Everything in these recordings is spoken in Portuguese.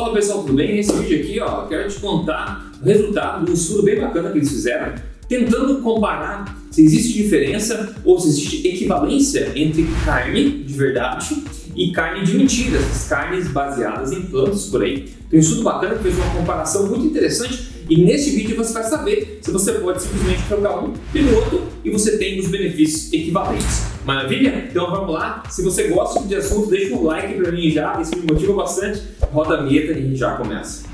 Fala pessoal, tudo bem? Nesse vídeo aqui, ó, quero te contar o resultado de um estudo bem bacana que eles fizeram, tentando comparar se existe diferença ou se existe equivalência entre carne de verdade e carne de mentira, essas carnes baseadas em plantas por aí. Tem um estudo bacana que fez uma comparação muito interessante e nesse vídeo você vai saber se você pode simplesmente trocar um pelo outro e você tem os benefícios equivalentes. Maravilha? Então vamos lá. Se você gosta de assunto, deixa um like para mim já, isso me motiva bastante. Roda a vinheta e a gente já começa.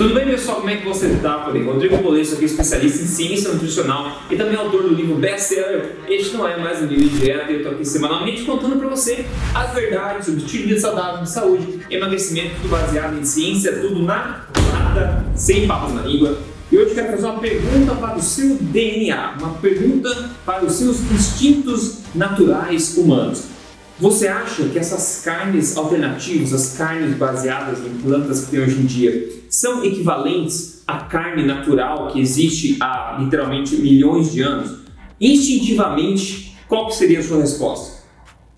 Tudo bem, pessoal? Como é que você está? Por aí? Rodrigo Bolesso aqui, especialista em ciência nutricional e também autor do livro best-seller Este Não É Mais Um Livro de Dieta. Eu estou aqui semanalmente contando para você as verdades sobre estilo de saudável, de saúde, emagrecimento, tudo baseado em ciência, tudo na nada, sem papas na língua. E hoje eu quero fazer uma pergunta para o seu DNA, uma pergunta para os seus instintos naturais humanos. Você acha que essas carnes alternativas, as carnes baseadas em plantas que tem hoje em dia, são equivalentes à carne natural que existe há literalmente milhões de anos? Instintivamente, qual seria a sua resposta?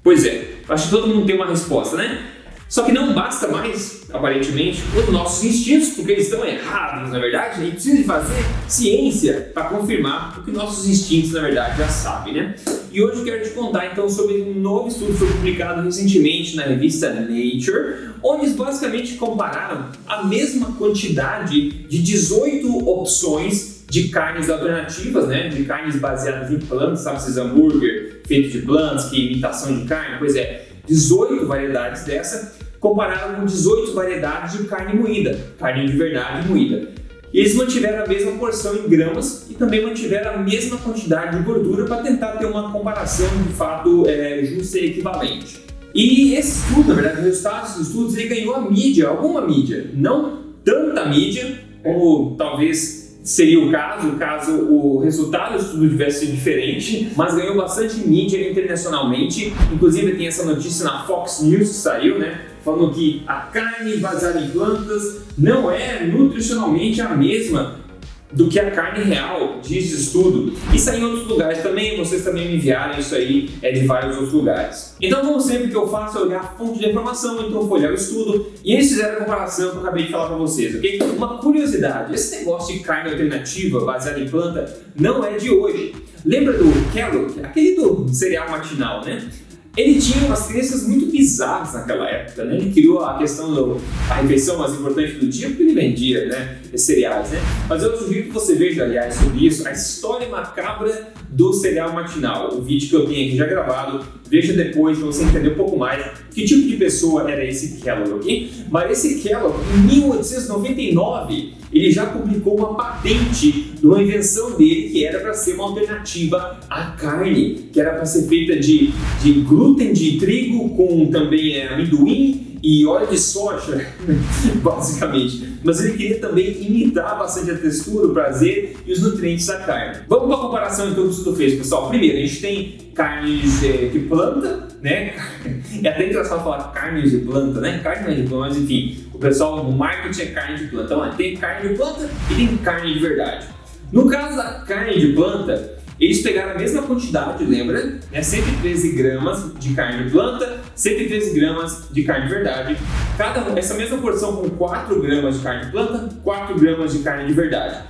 Pois é, acho que todo mundo tem uma resposta, né? Só que não basta mais, aparentemente, os nossos instintos, porque eles estão errados, na verdade. A gente precisa de fazer ciência para confirmar o que nossos instintos, na verdade, já sabem, né? E hoje eu quero te contar então sobre um novo estudo que foi publicado recentemente na revista Nature, onde eles basicamente compararam a mesma quantidade de 18 opções de carnes alternativas, né? De carnes baseadas em plantas, sabe esses hambúrguer feito de plantas, que imitação de carne, pois é, 18 variedades dessa compararam com 18 variedades de carne moída, carne de verdade moída. E eles mantiveram a mesma porção em gramas e também mantiveram a mesma quantidade de gordura para tentar ter uma comparação de fato é, justa e equivalente. E esse estudo, na verdade, o resultado desses estudos, ele ganhou a mídia, alguma mídia, não tanta mídia como talvez seria o caso, caso o resultado do estudo tivesse sido diferente, mas ganhou bastante mídia internacionalmente. Inclusive tem essa notícia na Fox News que saiu, né? Falando que a carne baseada em plantas não é nutricionalmente a mesma do que a carne real, diz estudo. Isso aí em outros lugares também, vocês também me enviaram isso aí é de vários outros lugares. Então, como sempre que eu faço, é olhar a fonte de informação, então folhear o estudo, e eles fizeram a comparação que eu acabei de falar para vocês, ok? Uma curiosidade, esse negócio de carne alternativa baseada em planta não é de hoje. Lembra do Kellogg, aquele do cereal matinal, né? Ele tinha umas crenças muito bizarras naquela época, né? Ele criou a questão da refeição mais importante do dia porque ele vendia, né? Cereais, né? Mas eu sugiro que você veja, aliás, sobre isso, a história macabra do cereal matinal. O vídeo que eu tenho aqui já gravado, veja depois para você entender um pouco mais que tipo de pessoa era esse Kellogg, ok? Mas esse Kellogg, em 1899, ele já publicou uma patente de uma invenção dele que era para ser uma alternativa à carne, que era para ser feita de, de glúten de trigo com também é, amendoim e óleo de soja, basicamente. Mas ele queria também imitar bastante a textura, o prazer e os nutrientes da carne. Vamos para a comparação então que o estudo fez, pessoal. Primeiro, a gente tem carnes de, de planta, né? É até engraçado falar carnes de planta, né? Carne não é de planta, mas enfim, o pessoal no marketing é carne de planta. Então, tem carne de planta e tem carne de verdade. No caso da carne de planta, eles pegaram a mesma quantidade, lembra? Né? 113 gramas de carne de planta, 113 gramas de carne de verdade. Cada, essa mesma porção com 4 gramas de carne de planta, 4 gramas de carne de verdade.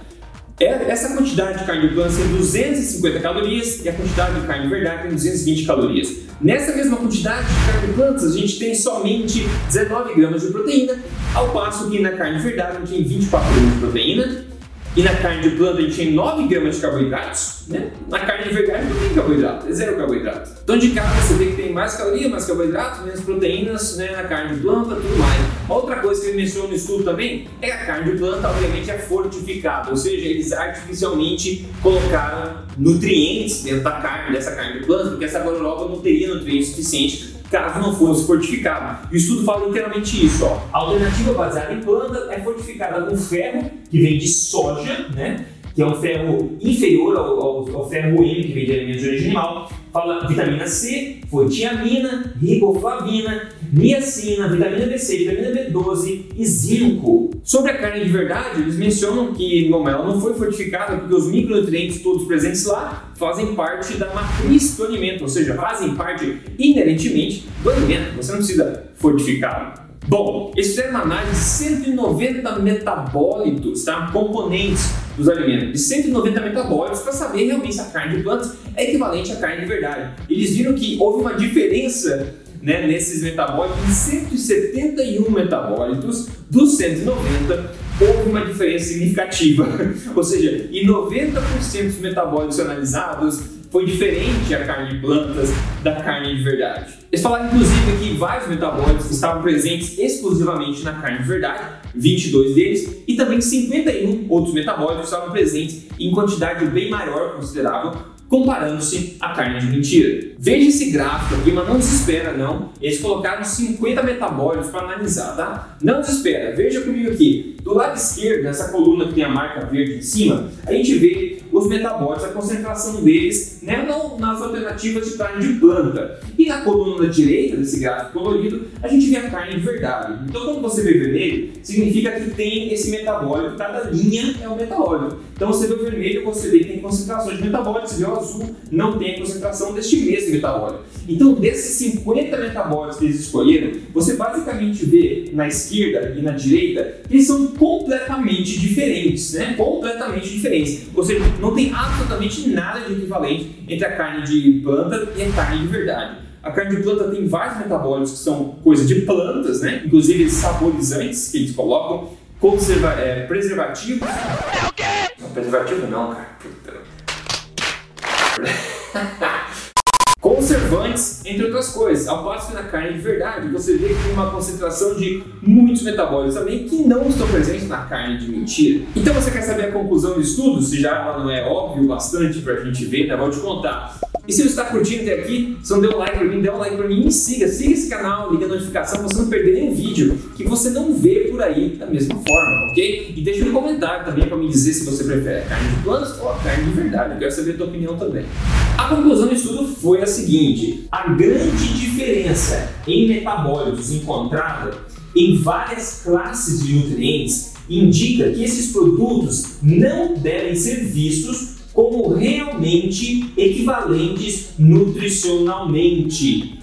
É, essa quantidade de carne de planta tem 250 calorias e a quantidade de carne de verdade tem 220 calorias. Nessa mesma quantidade de carne de plantas, a gente tem somente 19 gramas de proteína, ao passo que na carne de verdade a gente tem 24 gramas de proteína e na carne de planta a gente tem 9 gramas de carboidratos, né? Na carne de verdade não tem carboidrato, é zero carboidrato. Então de cara você vê que tem mais caloria, mais carboidrato, menos proteínas né? na carne de planta, tudo mais. Outra coisa que ele mencionou no estudo também é que a carne de planta obviamente é fortificada, ou seja, eles artificialmente colocaram nutrientes dentro da carne, dessa carne de planta, porque essa gororoba não teria nutrientes suficientes caso não fosse fortificado. O estudo fala inteiramente isso. Ó. A alternativa baseada em planta é fortificada com ferro, que vem de soja, né? que é um ferro inferior ao, ao, ao ferro M, que vem de alimentos de origem animal. Fala vitamina C, fotiamina, riboflavina, niacina, vitamina B6, vitamina B12 e zinco. Sobre a carne de verdade, eles mencionam que bom, ela não foi fortificada porque os micronutrientes todos presentes lá fazem parte da matriz do alimento, ou seja, fazem parte inerentemente do alimento. Você não precisa fortificá-lo. Bom, eles fizeram uma análise de 190 metabólitos, tá? componentes dos alimentos, de 190 metabólitos, para saber realmente se a carne de plantas é equivalente à carne de verdade. Eles viram que houve uma diferença né, nesses metabólitos, em 171 metabólitos dos 190, houve uma diferença significativa. Ou seja, em 90% dos metabólitos analisados, foi diferente a carne de plantas da carne de verdade. Eles falaram inclusive que vários metabólitos estavam presentes exclusivamente na carne de verdade, 22 deles, e também 51 outros metabólitos estavam presentes em quantidade bem maior, considerável, comparando-se à carne de mentira. Veja esse gráfico aqui, mas não desespera não. Eles colocaram 50 metabólitos para analisar, tá? Não desespera. Veja comigo aqui. Do lado esquerdo, nessa coluna que tem a marca verde em cima, a gente vê os metabólitos, a concentração deles né, nas alternativas de carne de planta. E na coluna direita desse gráfico colorido, a gente vê a carne verdade. Então, quando você vê vermelho, significa que tem esse metabólico, cada linha é um metabólico. Então, você vê o vermelho, você vê que tem concentrações de metabólicos, você vê o azul, não tem a concentração deste mesmo metabólico. Então, desses 50 metabólicos que eles escolheram, você basicamente vê na esquerda e na direita que eles são completamente diferentes, né? Completamente diferentes. Ou seja, não tem absolutamente nada de equivalente entre a carne de planta e a carne de verdade. A carne de planta tem vários metabólicos que são coisa de plantas, né? Inclusive saborizantes que eles colocam, conserva é, preservativos. É o quê? Não, preservativo não, cara. Puta. conservantes, entre outras coisas. Ao passo que na carne de verdade você vê que tem uma concentração de muitos metabólitos também que não estão presentes na carne de mentira. Então você quer saber a conclusão do estudo? Se já não é óbvio bastante para a gente ver, né? Vou te contar. E se você está curtindo até aqui, se não deu like para mim, dê um like para mim e siga. Siga esse canal, liga a notificação para você não perder nenhum vídeo que você não vê por aí da mesma forma, ok? E deixa um comentário também para me dizer se você prefere carne de plantas ou carne de verdade. Eu quero saber a tua opinião também. A conclusão do estudo foi a seguinte: a grande diferença em metabólitos encontrada em várias classes de nutrientes indica que esses produtos não devem ser vistos como realmente equivalentes nutricionalmente.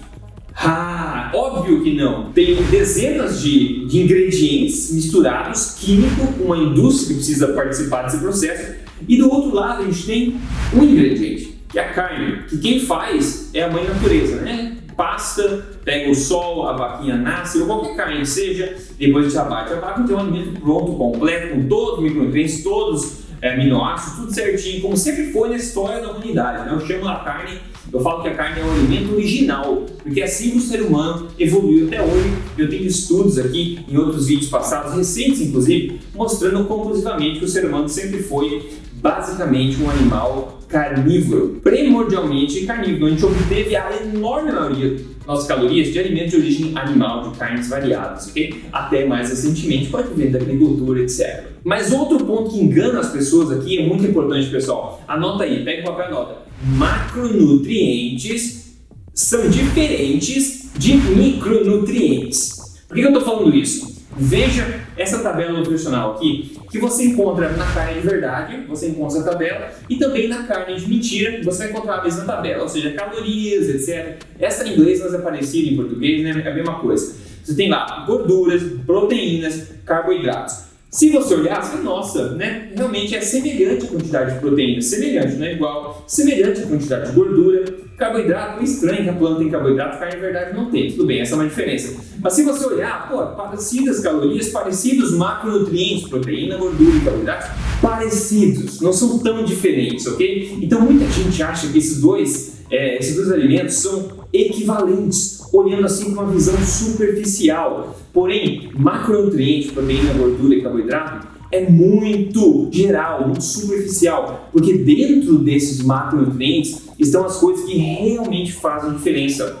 Ah, óbvio que não. Tem dezenas de, de ingredientes misturados, químico, uma indústria que precisa participar desse processo, e do outro lado a gente tem um ingrediente, que é a carne, que quem faz é a mãe natureza, né? Pasta, pega o sol, a vaquinha nasce, ou qualquer carne seja, depois a gente abate a vaca, tem um alimento pronto, completo, com todos os micronutrientes, todos é, aminoácidos, tudo certinho, como sempre foi na história da humanidade. Né? Eu chamo a carne, eu falo que a carne é o alimento original, porque assim que o ser humano evoluiu até hoje. Eu tenho estudos aqui em outros vídeos passados, recentes inclusive, mostrando conclusivamente que o ser humano sempre foi basicamente um animal carnívoro, primordialmente carnívoro. A gente obteve a enorme maioria nossas calorias de alimentos de origem animal, de carnes variadas, ok? Até mais recentemente pode vir da agricultura, etc. Mas outro ponto que engana as pessoas aqui é muito importante, pessoal. Anota aí, pega o papel e anota. Macronutrientes são diferentes de micronutrientes. Por que eu estou falando isso? Veja essa tabela nutricional aqui, que você encontra na carne de verdade, você encontra essa tabela, e também na carne de mentira, você vai encontrar a mesma tabela, ou seja, calorias, etc. Essa em inglês, mas é parecida em português, né? é a mesma coisa. Você tem lá gorduras, proteínas, carboidratos. Se você olhar, você, nossa, né? Realmente é semelhante a quantidade de proteína, semelhante, não é igual, semelhante a quantidade de gordura, carboidrato, estranho que a planta tem carboidrato, carne de verdade não tem. Tudo bem, essa é uma diferença. Mas se você olhar, pô, parecidas calorias, parecidos macronutrientes, proteína, gordura e carboidratos, parecidos, não são tão diferentes, ok? Então muita gente acha que esses dois, é, esses dois alimentos são equivalentes olhando assim com uma visão superficial. Porém, macronutrientes, proteína, gordura e carboidrato é muito geral, muito superficial, porque dentro desses macronutrientes estão as coisas que realmente fazem diferença,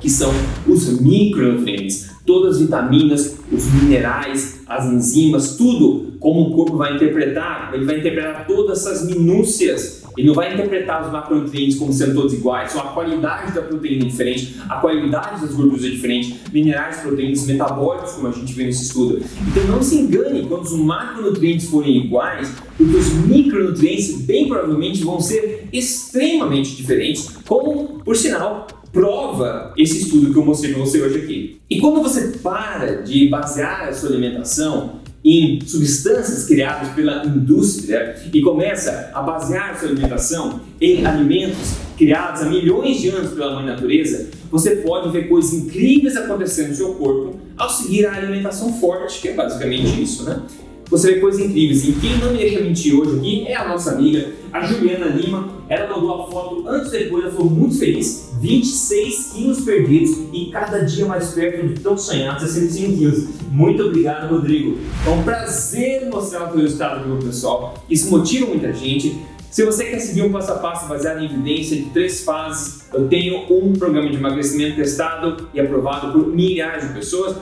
que são os micronutrientes, todas as vitaminas, os minerais, as enzimas, tudo como o corpo vai interpretar, ele vai interpretar todas essas minúcias Ele não vai interpretar os macronutrientes como sendo todos iguais, só a qualidade da proteína é diferente, a qualidade das gorduras é diferente, minerais, proteínas, metabólicos, como a gente vê nesse estudo. Então não se engane quando os macronutrientes forem iguais, porque os micronutrientes bem provavelmente vão ser extremamente diferentes, como, por sinal, prova esse estudo que eu mostrei para você hoje aqui. E quando você para de basear a sua alimentação em substâncias criadas pela indústria e começa a basear sua alimentação em alimentos criados há milhões de anos pela mãe natureza, você pode ver coisas incríveis acontecendo no seu corpo ao seguir a alimentação forte, que é basicamente isso, né? Você vê coisas incríveis. E quem não me deixa mentir hoje aqui é a nossa amiga, a Juliana Lima. Ela mandou a foto antes e depois, ela foi muito feliz. 26 quilos perdidos e cada dia mais perto de tão sonhado 65 quilos. Muito obrigado, Rodrigo. É um prazer mostrar o resultado para o pessoal. Isso motiva muita gente. Se você quer seguir um passo a passo baseado em evidência de três fases, eu tenho um programa de emagrecimento testado e aprovado por milhares de pessoas.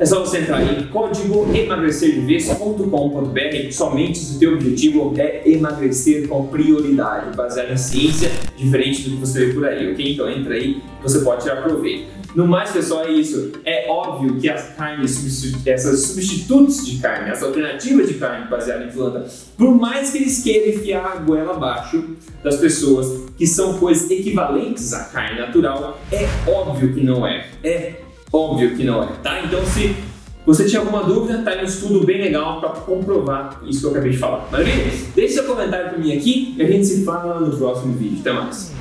É só você entrar em código emagrecerdeves.com.br somente se o teu objetivo é emagrecer com prioridade, baseado em ciência, diferente do que você vê por aí, ok? Então entra aí, você pode tirar proveito. No mais, pessoal, é isso. É óbvio que as carnes, essas substitutos de carne, as alternativas de carne baseada em planta, por mais que eles queiram enfiar a goela abaixo das pessoas que são coisas equivalentes à carne natural, é óbvio que não é. É Óbvio que não é, tá? Então se você tinha alguma dúvida, tá aí um estudo bem legal para comprovar isso que eu acabei de falar. Maravilha? Deixe seu comentário para mim aqui e a gente se fala no próximo vídeo. Até mais!